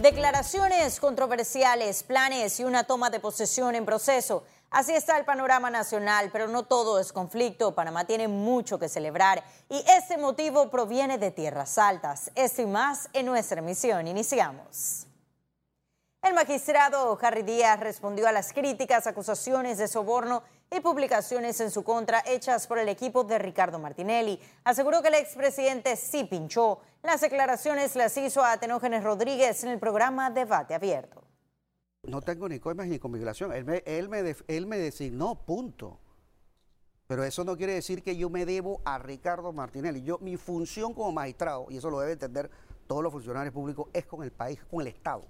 Declaraciones controversiales, planes y una toma de posesión en proceso. Así está el panorama nacional, pero no todo es conflicto. Panamá tiene mucho que celebrar y ese motivo proviene de tierras altas. Esto y más en nuestra emisión. Iniciamos. El magistrado Harry Díaz respondió a las críticas, acusaciones de soborno y publicaciones en su contra hechas por el equipo de Ricardo Martinelli. Aseguró que el expresidente sí pinchó. Las declaraciones las hizo a Tenógenes Rodríguez en el programa Debate Abierto. No tengo ni coimas ni conviculación. Él me, él, me, él me designó, punto. Pero eso no quiere decir que yo me debo a Ricardo Martinelli. Yo, mi función como magistrado, y eso lo deben entender todos los funcionarios públicos, es con el país, con el Estado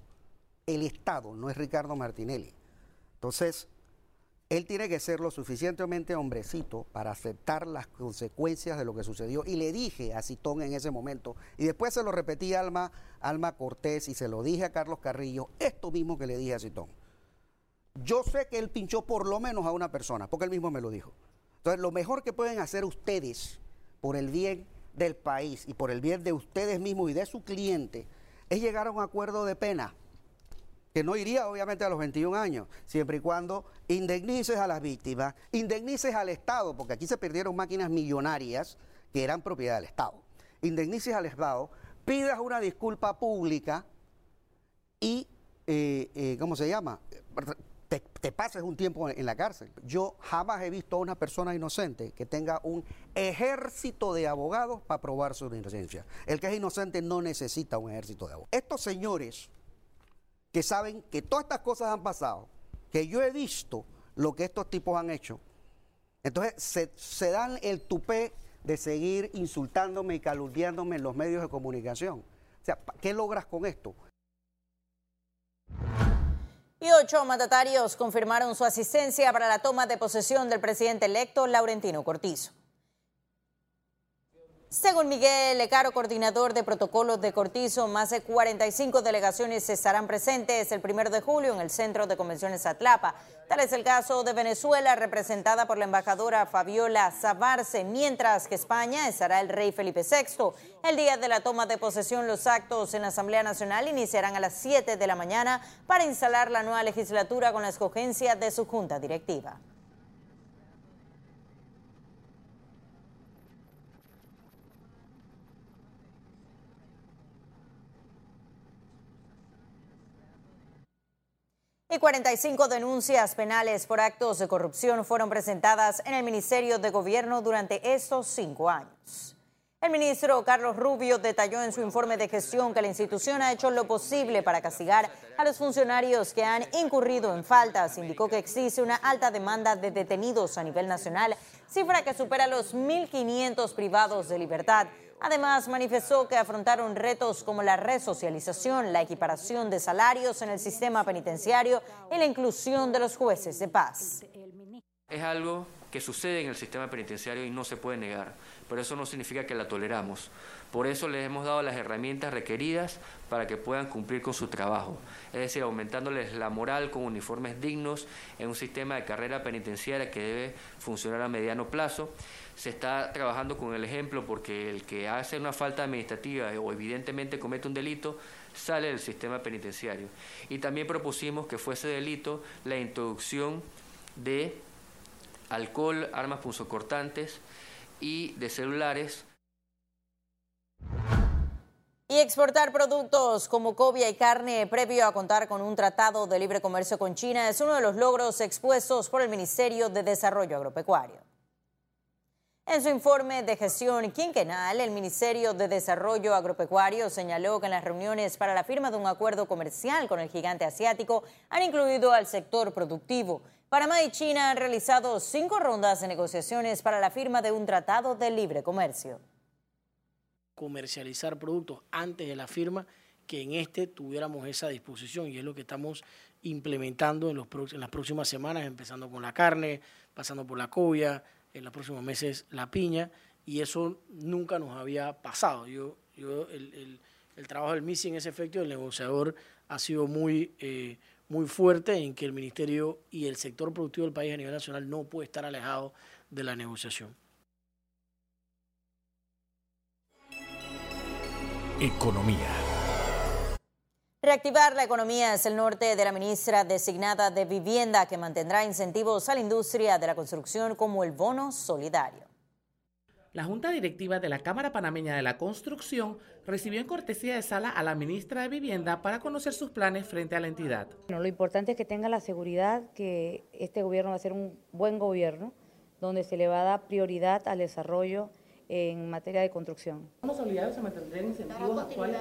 el Estado, no es Ricardo Martinelli. Entonces, él tiene que ser lo suficientemente hombrecito para aceptar las consecuencias de lo que sucedió. Y le dije a Citón en ese momento, y después se lo repetí a Alma, Alma Cortés y se lo dije a Carlos Carrillo, esto mismo que le dije a Citón. Yo sé que él pinchó por lo menos a una persona, porque él mismo me lo dijo. Entonces, lo mejor que pueden hacer ustedes por el bien del país y por el bien de ustedes mismos y de su cliente es llegar a un acuerdo de pena que no iría obviamente a los 21 años, siempre y cuando indemnices a las víctimas, indemnices al Estado, porque aquí se perdieron máquinas millonarias que eran propiedad del Estado, indemnices al Estado, pidas una disculpa pública y, eh, eh, ¿cómo se llama? Te, te, pases un tiempo en la cárcel. Yo jamás he visto a una persona inocente que tenga un ejército de abogados para probar su inocencia. El que es inocente no necesita un ejército de abogados. Estos señores que saben que todas estas cosas han pasado, que yo he visto lo que estos tipos han hecho. Entonces se, dan el tupé de seguir insultándome y calumniándome en los medios de comunicación. O sea, ¿qué logras con esto? Y ocho mandatarios confirmaron su asistencia para la toma de posesión del presidente electo Laurentino Cortizo. Según Miguel Lecaro, coordinador de protocolos de Cortizo, más de 45 delegaciones estarán presentes el primero de julio en el Centro de Convenciones Atlapa. Tal es el caso de Venezuela, representada por la embajadora Fabiola Zabarce, mientras que España estará el rey Felipe VI. El día de la toma de posesión, los actos en la Asamblea Nacional iniciarán a las 7 de la mañana para instalar la nueva legislatura con la escogencia de su junta directiva. Y 45 denuncias penales por actos de corrupción fueron presentadas en el Ministerio de Gobierno durante estos cinco años. El ministro Carlos Rubio detalló en su informe de gestión que la institución ha hecho lo posible para castigar a los funcionarios que han incurrido en faltas. Indicó que existe una alta demanda de detenidos a nivel nacional, cifra que supera los 1.500 privados de libertad. Además, manifestó que afrontaron retos como la resocialización, la equiparación de salarios en el sistema penitenciario y la inclusión de los jueces de paz. Que sucede en el sistema penitenciario y no se puede negar, pero eso no significa que la toleramos. Por eso les hemos dado las herramientas requeridas para que puedan cumplir con su trabajo, es decir, aumentándoles la moral con uniformes dignos en un sistema de carrera penitenciaria que debe funcionar a mediano plazo se está trabajando con el ejemplo porque el que hace una falta administrativa o evidentemente comete un delito sale del sistema penitenciario. Y también propusimos que fuese delito la introducción de alcohol, armas punzocortantes y de celulares. Y exportar productos como cobia y carne previo a contar con un tratado de libre comercio con China es uno de los logros expuestos por el Ministerio de Desarrollo Agropecuario. En su informe de gestión quinquenal, el Ministerio de Desarrollo Agropecuario señaló que en las reuniones para la firma de un acuerdo comercial con el gigante asiático han incluido al sector productivo. Panamá y China han realizado cinco rondas de negociaciones para la firma de un tratado de libre comercio. Comercializar productos antes de la firma, que en este tuviéramos esa disposición y es lo que estamos implementando en, las próximas semanas, empezando con la carne, pasando por la cobia, en los próximos meses la piña y eso nunca nos había pasado. Yo, yo el, el, trabajo del MISI en ese efecto, el negociador ha sido muy, eh, muy fuerte en que el ministerio y el sector productivo del país a nivel nacional no puede estar alejado de la negociación. Economía. Reactivar la economía es el norte de la ministra designada de Vivienda que mantendrá incentivos a la industria de la construcción como el bono solidario. La Junta Directiva de la Cámara Panameña de la Construcción recibió en cortesía de sala a la ministra de Vivienda para conocer sus planes frente a la entidad. lo importante es que tenga la seguridad que este gobierno va a ser un buen gobierno, donde se le va a dar prioridad al desarrollo en materia de construcción. ¿Cómo solidario se mantendrán incentivos actuales?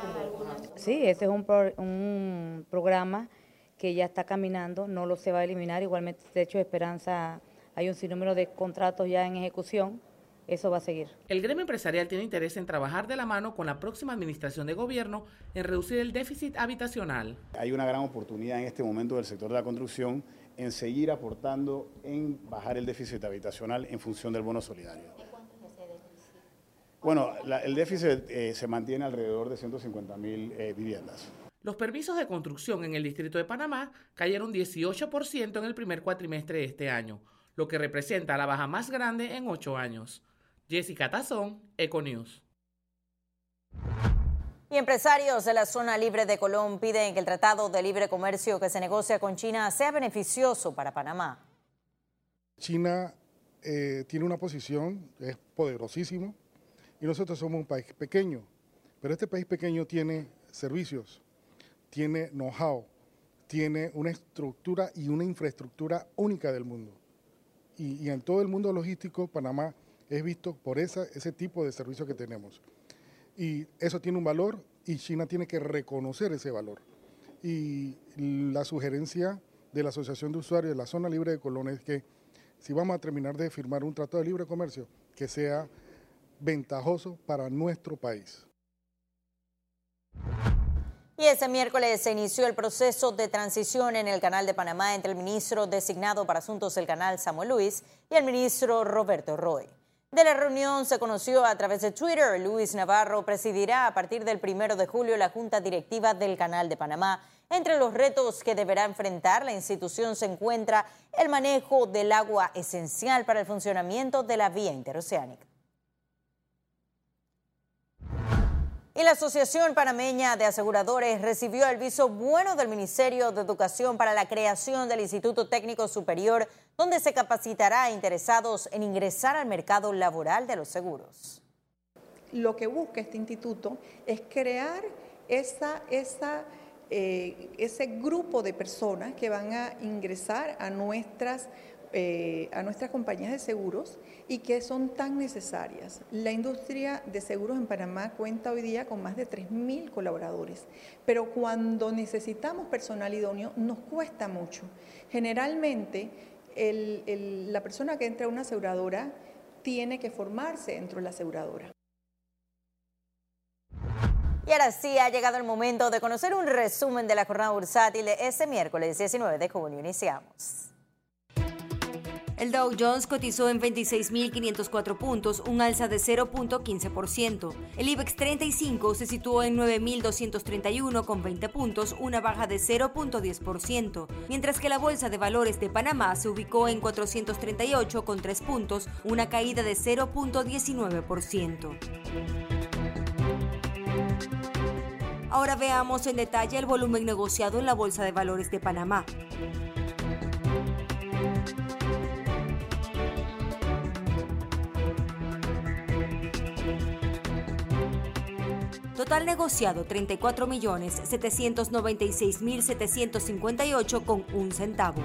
Sí, ese es un, un programa que ya está caminando, no lo se va a eliminar, igualmente de hecho Esperanza hay un sinnúmero de contratos ya en ejecución eso va a seguir. El gremio empresarial tiene interés en trabajar de la mano con la próxima administración de gobierno en reducir el déficit habitacional. Hay una gran oportunidad en este momento del sector de la construcción en seguir aportando en bajar el déficit habitacional en función del bono solidario. Bueno, el déficit eh, se mantiene alrededor de 150 mil eh, viviendas. Los permisos de construcción en el Distrito de Panamá cayeron 18% en el primer cuatrimestre de este año, lo que representa la baja más grande en ocho años. Jessica Tazón, Econews. Y empresarios de la zona libre de Colón piden que el Tratado de Libre Comercio que se negocia con China sea beneficioso para Panamá. China eh, tiene una posición, es poderosísimo, y nosotros somos un país pequeño, pero este país pequeño tiene servicios, tiene know-how, tiene una estructura y una infraestructura única del mundo. Y, y en todo el mundo logístico, Panamá es visto por ese tipo de servicio que tenemos. Y eso tiene un valor y China tiene que reconocer ese valor. Y la sugerencia de la Asociación de Usuarios de la Zona Libre de Colón es que si vamos a terminar de firmar un tratado de libre comercio, que sea ventajoso para nuestro país. Y ese miércoles se inició el proceso de transición en el Canal de Panamá entre el ministro designado para asuntos del canal Samuel Luis y el ministro Roberto Roy. De la reunión se conoció a través de Twitter. Luis Navarro presidirá a partir del primero de julio la Junta Directiva del Canal de Panamá. Entre los retos que deberá enfrentar la institución se encuentra el manejo del agua esencial para el funcionamiento de la vía interoceánica. Y la Asociación Panameña de Aseguradores recibió el viso bueno del Ministerio de Educación para la creación del Instituto Técnico Superior, donde se capacitará a interesados en ingresar al mercado laboral de los seguros. Lo que busca este instituto es crear esa, esa, eh, ese grupo de personas que van a ingresar a nuestras eh, a nuestras compañías de seguros y que son tan necesarias. La industria de seguros en Panamá cuenta hoy día con más de 3.000 colaboradores, pero cuando necesitamos personal idóneo nos cuesta mucho. Generalmente la persona que entra a una aseguradora tiene que formarse dentro de la aseguradora. Y ahora sí ha llegado el momento de conocer un resumen de la jornada bursátil de este miércoles 19 de junio. Iniciamos. El Dow Jones cotizó en 26.504 puntos, un alza de 0.15%. El IBEX 35 se situó en 9.231 con 20 puntos, una baja de 0.10%, mientras que la Bolsa de Valores de Panamá se ubicó en 438 con 3 puntos, una caída de 0.19%. Ahora veamos en detalle el volumen negociado en la Bolsa de Valores de Panamá. Total negociado 34 millones 796 mil 758 con un centavo.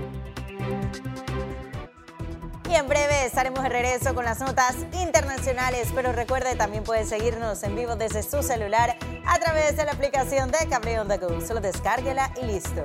Y en breve estaremos de regreso con las notas internacionales, pero recuerde también puede seguirnos en vivo desde su celular a través de la aplicación de Cable On The Go. Solo descárguela y listo.